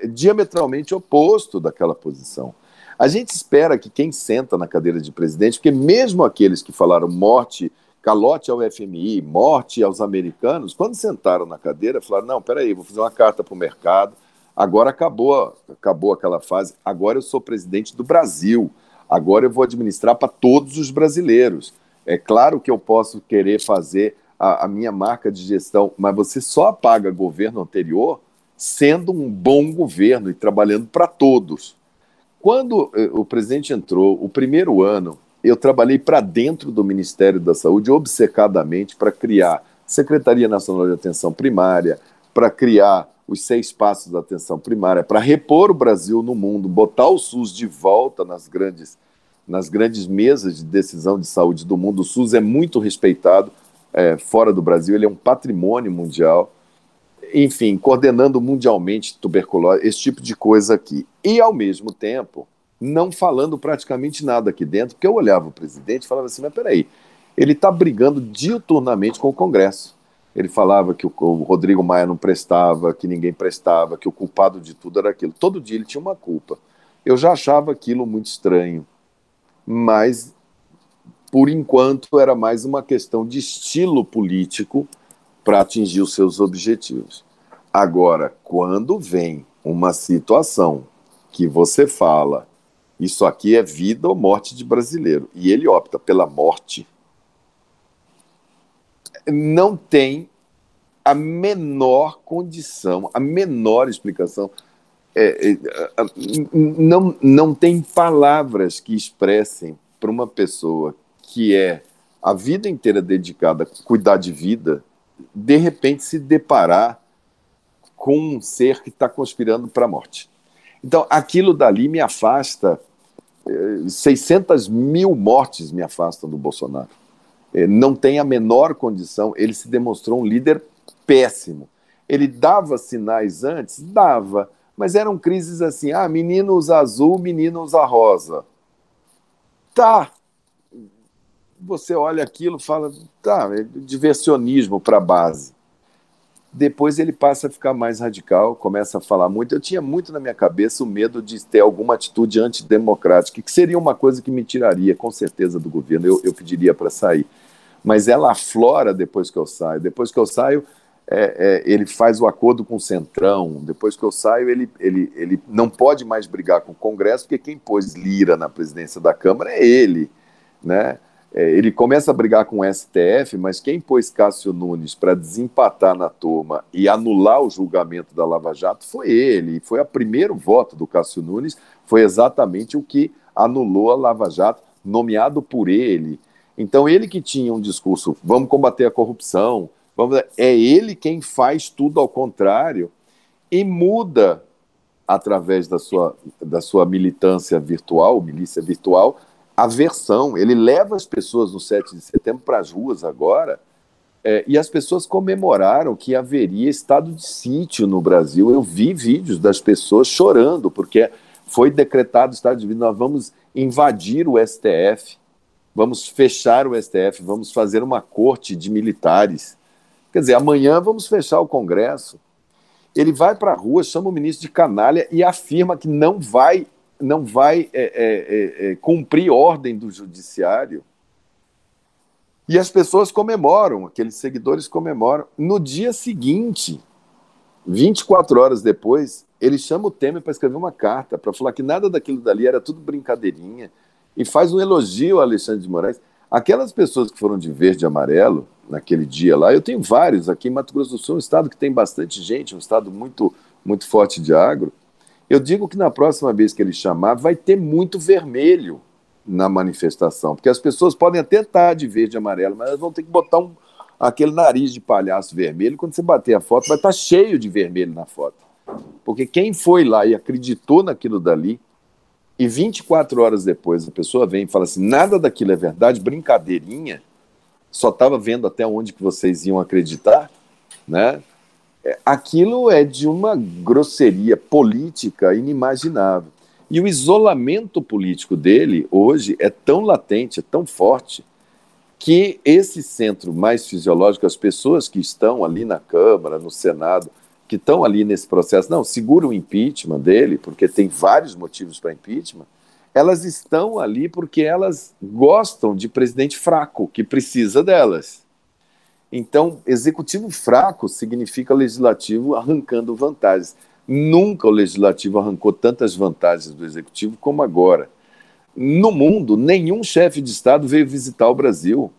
diametralmente oposto daquela posição. A gente espera que quem senta na cadeira de presidente, porque mesmo aqueles que falaram morte, calote ao FMI, morte aos americanos, quando sentaram na cadeira, falaram: não, peraí, vou fazer uma carta para o mercado. Agora acabou, acabou aquela fase. Agora eu sou presidente do Brasil. Agora eu vou administrar para todos os brasileiros. É claro que eu posso querer fazer a, a minha marca de gestão, mas você só apaga governo anterior sendo um bom governo e trabalhando para todos. Quando eh, o presidente entrou, o primeiro ano, eu trabalhei para dentro do Ministério da Saúde obcecadamente para criar Secretaria Nacional de Atenção Primária, para criar os seis passos da atenção primária, para repor o Brasil no mundo, botar o SUS de volta nas grandes, nas grandes mesas de decisão de saúde do mundo. O SUS é muito respeitado é, fora do Brasil, ele é um patrimônio mundial enfim, coordenando mundialmente tuberculose, esse tipo de coisa aqui. E, ao mesmo tempo, não falando praticamente nada aqui dentro, porque eu olhava o presidente e falava assim: mas peraí, ele está brigando diuturnamente com o Congresso. Ele falava que o Rodrigo Maia não prestava, que ninguém prestava, que o culpado de tudo era aquilo. Todo dia ele tinha uma culpa. Eu já achava aquilo muito estranho, mas por enquanto era mais uma questão de estilo político para atingir os seus objetivos. Agora, quando vem uma situação que você fala, isso aqui é vida ou morte de brasileiro, e ele opta pela morte, não tem a menor condição, a menor explicação. É, é, não, não tem palavras que expressem para uma pessoa que é a vida inteira dedicada a cuidar de vida, de repente se deparar com um ser que está conspirando para a morte. Então, aquilo dali me afasta, 600 eh, mil mortes me afastam do Bolsonaro. Eh, não tem a menor condição, ele se demonstrou um líder péssimo. Ele dava sinais antes? Dava, mas eram crises assim: ah, menino usa azul, menino usa rosa. Tá, você olha aquilo fala, tá, é diversionismo para base. Depois ele passa a ficar mais radical, começa a falar muito. Eu tinha muito na minha cabeça o medo de ter alguma atitude antidemocrática, que seria uma coisa que me tiraria, com certeza, do governo. Eu, eu pediria para sair. Mas ela aflora depois que eu saio. Depois que eu saio, é, é, ele faz o acordo com o Centrão. Depois que eu saio, ele, ele, ele não pode mais brigar com o Congresso, porque quem pôs Lira na presidência da Câmara é ele. Né? É, ele começa a brigar com o STF, mas quem pôs Cássio Nunes para desempatar na turma e anular o julgamento da Lava Jato foi ele. E foi o primeiro voto do Cássio Nunes, foi exatamente o que anulou a Lava Jato, nomeado por ele. Então, ele que tinha um discurso, vamos combater a corrupção, vamos, é ele quem faz tudo ao contrário e muda através da sua, da sua militância virtual, milícia virtual, aversão. Ele leva as pessoas no 7 de setembro para as ruas agora, é, e as pessoas comemoraram que haveria estado de sítio no Brasil. Eu vi vídeos das pessoas chorando, porque foi decretado estado de sítio. Nós vamos invadir o STF, vamos fechar o STF, vamos fazer uma corte de militares. Quer dizer, amanhã vamos fechar o Congresso. Ele vai para a rua, chama o ministro de canalha e afirma que não vai não vai é, é, é, é, cumprir ordem do judiciário. E as pessoas comemoram, aqueles seguidores comemoram. No dia seguinte, 24 horas depois, ele chama o Temer para escrever uma carta, para falar que nada daquilo dali era tudo brincadeirinha, e faz um elogio a Alexandre de Moraes. Aquelas pessoas que foram de verde e amarelo naquele dia lá, eu tenho vários aqui em Mato Grosso do Sul, um estado que tem bastante gente, um estado muito, muito forte de agro. Eu digo que na próxima vez que ele chamar, vai ter muito vermelho na manifestação, porque as pessoas podem até estar de verde e amarelo, mas elas vão ter que botar um, aquele nariz de palhaço vermelho. Quando você bater a foto, vai estar cheio de vermelho na foto. Porque quem foi lá e acreditou naquilo dali, e 24 horas depois a pessoa vem e fala assim: nada daquilo é verdade, brincadeirinha, só estava vendo até onde que vocês iam acreditar, né? Aquilo é de uma grosseria política inimaginável. E o isolamento político dele hoje é tão latente, é tão forte, que esse centro mais fisiológico, as pessoas que estão ali na Câmara, no Senado, que estão ali nesse processo, não, segura o impeachment dele, porque tem vários motivos para impeachment, elas estão ali porque elas gostam de presidente fraco, que precisa delas. Então, executivo fraco significa legislativo arrancando vantagens. Nunca o legislativo arrancou tantas vantagens do executivo como agora. No mundo, nenhum chefe de Estado veio visitar o Brasil.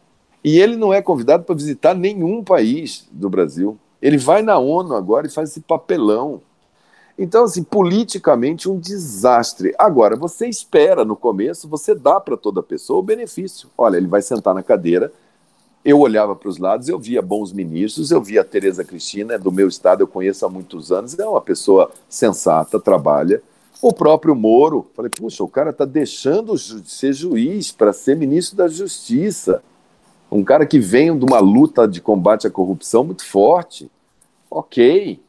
E ele não é convidado para visitar nenhum país do Brasil. Ele vai na ONU agora e faz esse papelão. Então, assim, politicamente, um desastre. Agora, você espera no começo, você dá para toda pessoa o benefício. Olha, ele vai sentar na cadeira. Eu olhava para os lados, eu via bons ministros, eu via a Tereza Cristina, é do meu estado, eu conheço há muitos anos, é uma pessoa sensata, trabalha. O próprio Moro, falei, puxa, o cara está deixando de ser juiz para ser ministro da Justiça. Um cara que vem de uma luta de combate à corrupção muito forte. Ok,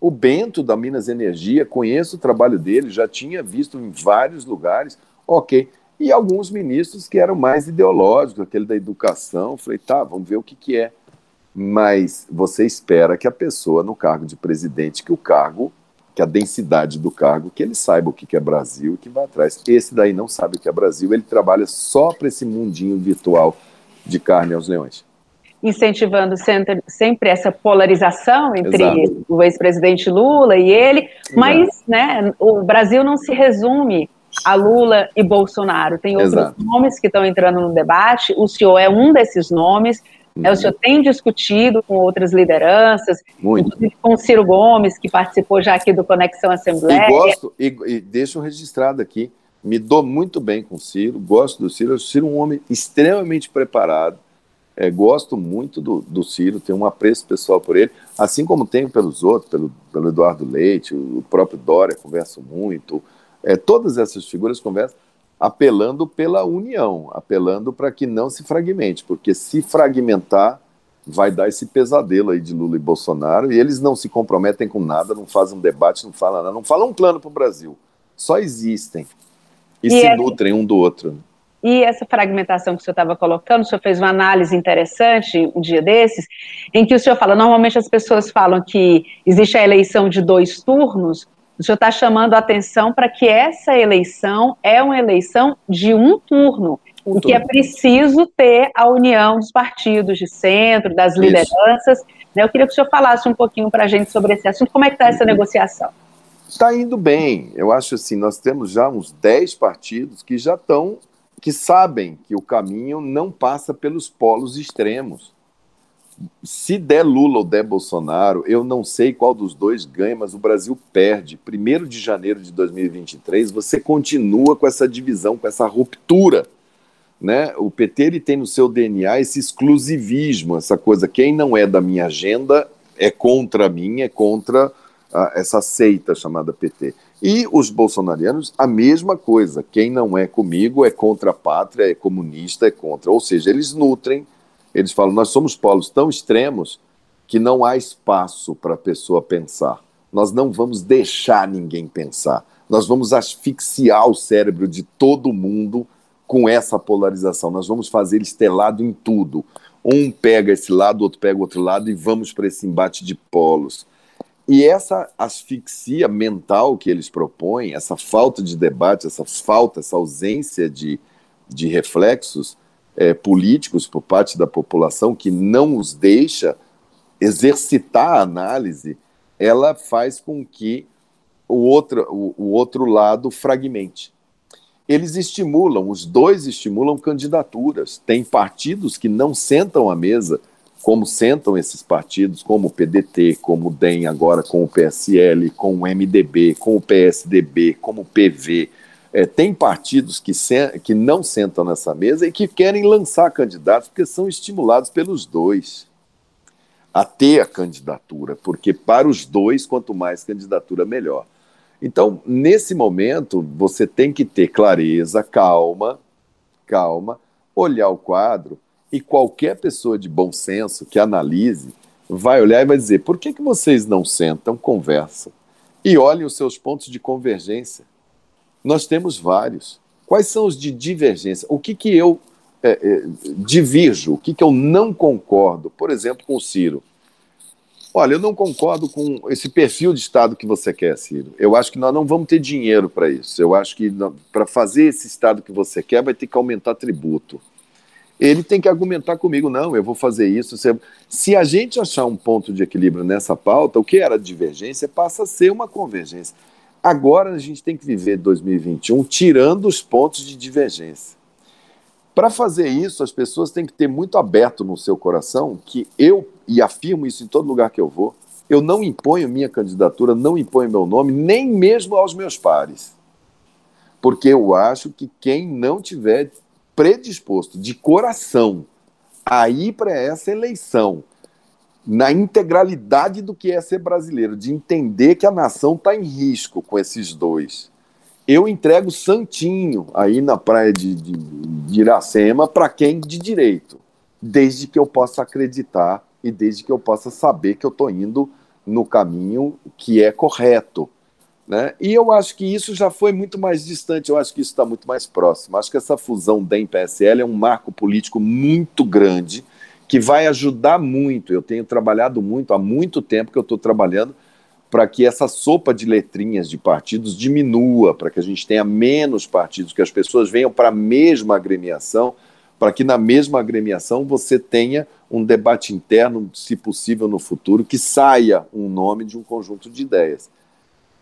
o Bento da Minas Energia, conheço o trabalho dele, já tinha visto em vários lugares, ok. E alguns ministros que eram mais ideológicos, aquele da educação, falei, tá, vamos ver o que, que é. Mas você espera que a pessoa no cargo de presidente, que o cargo, que a densidade do cargo, que ele saiba o que, que é Brasil e que vai atrás. Esse daí não sabe o que é Brasil, ele trabalha só para esse mundinho virtual de carne aos leões incentivando sempre, sempre essa polarização entre Exato. o ex-presidente Lula e ele, mas né, o Brasil não se resume a Lula e Bolsonaro. Tem outros Exato. nomes que estão entrando no debate, o senhor é um desses nomes, uhum. né, o senhor tem discutido com outras lideranças, Muito. inclusive com o Ciro Gomes, que participou já aqui do Conexão Assembleia. E gosto, e, e deixo registrado aqui, me dou muito bem com o Ciro, gosto do Ciro, o Ciro é um homem extremamente preparado, é, gosto muito do, do Ciro, tenho um apreço pessoal por ele, assim como tenho pelos outros, pelo, pelo Eduardo Leite, o próprio Dória, converso muito. É, todas essas figuras conversam apelando pela união, apelando para que não se fragmente, porque se fragmentar vai dar esse pesadelo aí de Lula e Bolsonaro, e eles não se comprometem com nada, não fazem um debate, não falam nada, não falam um plano para o Brasil, só existem e, e se nutrem um do outro. E essa fragmentação que o senhor estava colocando, o senhor fez uma análise interessante um dia desses, em que o senhor fala, normalmente as pessoas falam que existe a eleição de dois turnos, o senhor está chamando a atenção para que essa eleição é uma eleição de um turno, um e que é preciso ter a união dos partidos de centro, das lideranças. Né? Eu queria que o senhor falasse um pouquinho para a gente sobre esse assunto, como é que está essa negociação? Está indo bem. Eu acho assim, nós temos já uns 10 partidos que já estão que sabem que o caminho não passa pelos polos extremos. Se der Lula ou der Bolsonaro, eu não sei qual dos dois ganha, mas o Brasil perde. Primeiro de janeiro de 2023, você continua com essa divisão, com essa ruptura. Né? O PT ele tem no seu DNA esse exclusivismo, essa coisa, quem não é da minha agenda é contra mim, é contra ah, essa seita chamada PT. E os bolsonarianos, a mesma coisa. Quem não é comigo é contra a pátria, é comunista, é contra. Ou seja, eles nutrem, eles falam, nós somos polos tão extremos que não há espaço para a pessoa pensar. Nós não vamos deixar ninguém pensar. Nós vamos asfixiar o cérebro de todo mundo com essa polarização. Nós vamos fazer eles ter lado em tudo. Um pega esse lado, outro pega o outro lado e vamos para esse embate de polos. E essa asfixia mental que eles propõem, essa falta de debate, essa falta, essa ausência de, de reflexos é, políticos por parte da população que não os deixa exercitar a análise, ela faz com que o outro, o, o outro lado fragmente. Eles estimulam, os dois estimulam candidaturas. Tem partidos que não sentam à mesa como sentam esses partidos, como o PDT, como o DEM agora com o PSL, com o MDB, com o PSDB, como o PV. É, tem partidos que, que não sentam nessa mesa e que querem lançar candidatos porque são estimulados pelos dois a ter a candidatura, porque para os dois, quanto mais candidatura, melhor. Então, nesse momento, você tem que ter clareza, calma, calma, olhar o quadro e qualquer pessoa de bom senso que analise vai olhar e vai dizer: por que, que vocês não sentam, conversam e olhem os seus pontos de convergência? Nós temos vários. Quais são os de divergência? O que, que eu é, é, divirjo? O que, que eu não concordo? Por exemplo, com o Ciro. Olha, eu não concordo com esse perfil de Estado que você quer, Ciro. Eu acho que nós não vamos ter dinheiro para isso. Eu acho que para fazer esse Estado que você quer, vai ter que aumentar tributo. Ele tem que argumentar comigo, não, eu vou fazer isso. Se a gente achar um ponto de equilíbrio nessa pauta, o que era divergência passa a ser uma convergência. Agora a gente tem que viver 2021 tirando os pontos de divergência. Para fazer isso, as pessoas têm que ter muito aberto no seu coração que eu, e afirmo isso em todo lugar que eu vou, eu não imponho minha candidatura, não imponho meu nome, nem mesmo aos meus pares. Porque eu acho que quem não tiver predisposto de coração a ir para essa eleição, na integralidade do que é ser brasileiro, de entender que a nação está em risco com esses dois, eu entrego santinho aí na praia de, de, de Iracema para quem de direito, desde que eu possa acreditar e desde que eu possa saber que eu estou indo no caminho que é correto. Né? E eu acho que isso já foi muito mais distante, eu acho que isso está muito mais próximo. Acho que essa fusão DEM-PSL é um marco político muito grande que vai ajudar muito. Eu tenho trabalhado muito, há muito tempo que eu estou trabalhando para que essa sopa de letrinhas de partidos diminua, para que a gente tenha menos partidos, que as pessoas venham para a mesma agremiação, para que na mesma agremiação você tenha um debate interno, se possível no futuro, que saia um nome de um conjunto de ideias.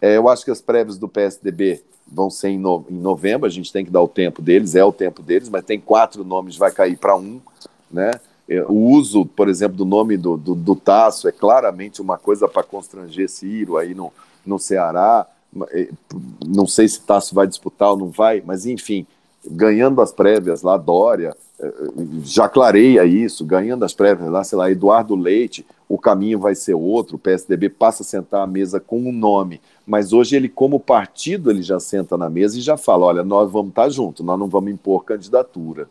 É, eu acho que as prévias do PSDB vão ser em, no, em, novembro, a gente tem que dar o tempo deles, é o tempo deles, mas tem quatro nomes, vai cair para um, né? É, o uso, por exemplo, do nome do, do, do Tasso é claramente uma coisa para constranger Ciro aí no, no Ceará. É, não sei se Tasso vai disputar ou não vai, mas enfim, ganhando as prévias lá, Dória, é, já clareia isso, ganhando as prévias lá, sei lá, Eduardo Leite, o caminho vai ser outro, o PSDB passa a sentar à mesa com um nome, mas hoje ele, como partido, ele já senta na mesa e já fala, olha, nós vamos estar juntos, nós não vamos impor candidatura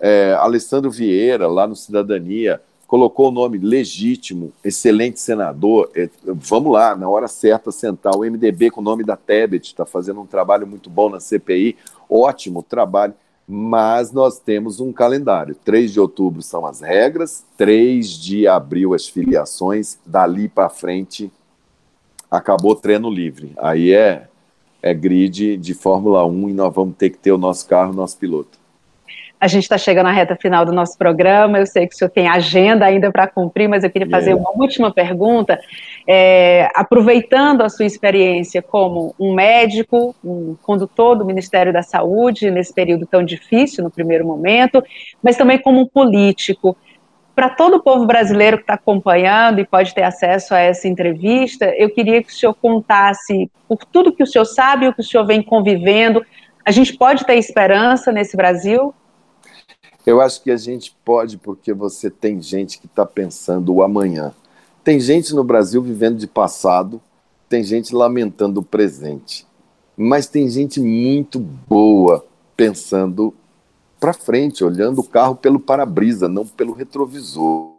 é, Alessandro Vieira, lá no Cidadania, colocou o nome legítimo, excelente senador. É, vamos lá, na hora certa sentar. O MDB com o nome da Tebet está fazendo um trabalho muito bom na CPI, ótimo trabalho. Mas nós temos um calendário. 3 de outubro são as regras, 3 de abril as filiações, dali para frente acabou treino livre. Aí é, é grid de Fórmula 1 e nós vamos ter que ter o nosso carro, o nosso piloto. A gente está chegando à reta final do nosso programa. Eu sei que o senhor tem agenda ainda para cumprir, mas eu queria fazer yeah. uma última pergunta. É, aproveitando a sua experiência como um médico, um condutor do Ministério da Saúde, nesse período tão difícil, no primeiro momento, mas também como um político, para todo o povo brasileiro que está acompanhando e pode ter acesso a essa entrevista, eu queria que o senhor contasse, por tudo que o senhor sabe, o que o senhor vem convivendo, a gente pode ter esperança nesse Brasil? Eu acho que a gente pode porque você tem gente que está pensando o amanhã. Tem gente no Brasil vivendo de passado, tem gente lamentando o presente. Mas tem gente muito boa pensando para frente, olhando o carro pelo para-brisa, não pelo retrovisor.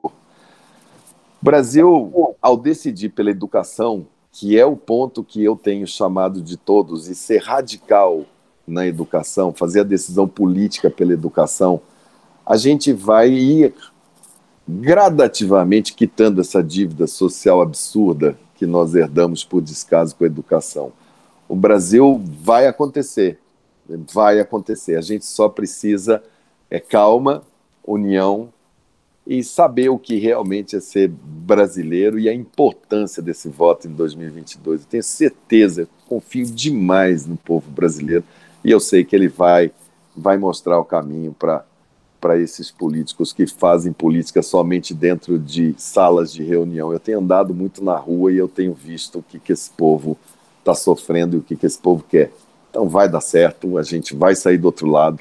Brasil, ao decidir pela educação, que é o ponto que eu tenho chamado de todos, e ser radical na educação, fazer a decisão política pela educação, a gente vai ir gradativamente quitando essa dívida social absurda que nós herdamos por descaso com a educação. O Brasil vai acontecer, vai acontecer. A gente só precisa é calma, união e saber o que realmente é ser brasileiro e a importância desse voto em 2022. Eu tenho certeza, confio demais no povo brasileiro e eu sei que ele vai vai mostrar o caminho para para esses políticos que fazem política somente dentro de salas de reunião. Eu tenho andado muito na rua e eu tenho visto o que, que esse povo está sofrendo e o que, que esse povo quer. Então vai dar certo, a gente vai sair do outro lado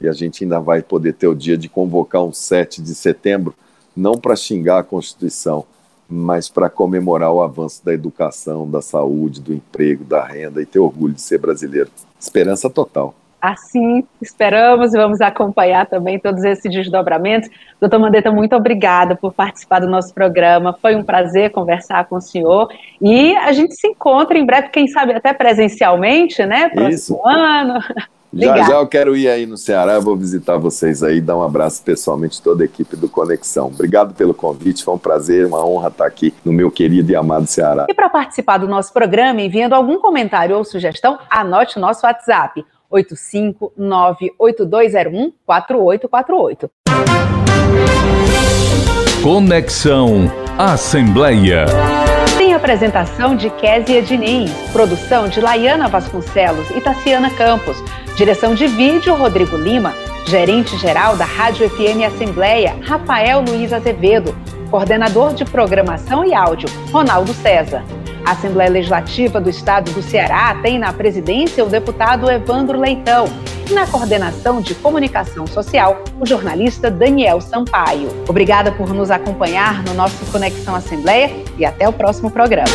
e a gente ainda vai poder ter o dia de convocar um 7 de setembro, não para xingar a Constituição, mas para comemorar o avanço da educação, da saúde, do emprego, da renda e ter orgulho de ser brasileiro. Esperança total. Assim esperamos e vamos acompanhar também todos esses desdobramentos. Doutor Mandetta, muito obrigada por participar do nosso programa. Foi um prazer conversar com o senhor. E a gente se encontra em breve, quem sabe até presencialmente, né? Próximo Isso. ano. Já já eu quero ir aí no Ceará, vou visitar vocês aí, dar um abraço pessoalmente toda a equipe do Conexão. Obrigado pelo convite, foi um prazer, uma honra estar aqui no meu querido e amado Ceará. E para participar do nosso programa, enviando algum comentário ou sugestão, anote o nosso WhatsApp 85982014848. Conexão Assembleia. Tem apresentação de Késia Diniz, produção de Laiana Vasconcelos e Tassiana Campos, direção de vídeo Rodrigo Lima, gerente-geral da Rádio FM Assembleia, Rafael Luiz Azevedo, coordenador de programação e áudio, Ronaldo César. A Assembleia Legislativa do Estado do Ceará tem na presidência o deputado Evandro Leitão e na coordenação de comunicação social o jornalista Daniel Sampaio. Obrigada por nos acompanhar no nosso Conexão Assembleia e até o próximo programa.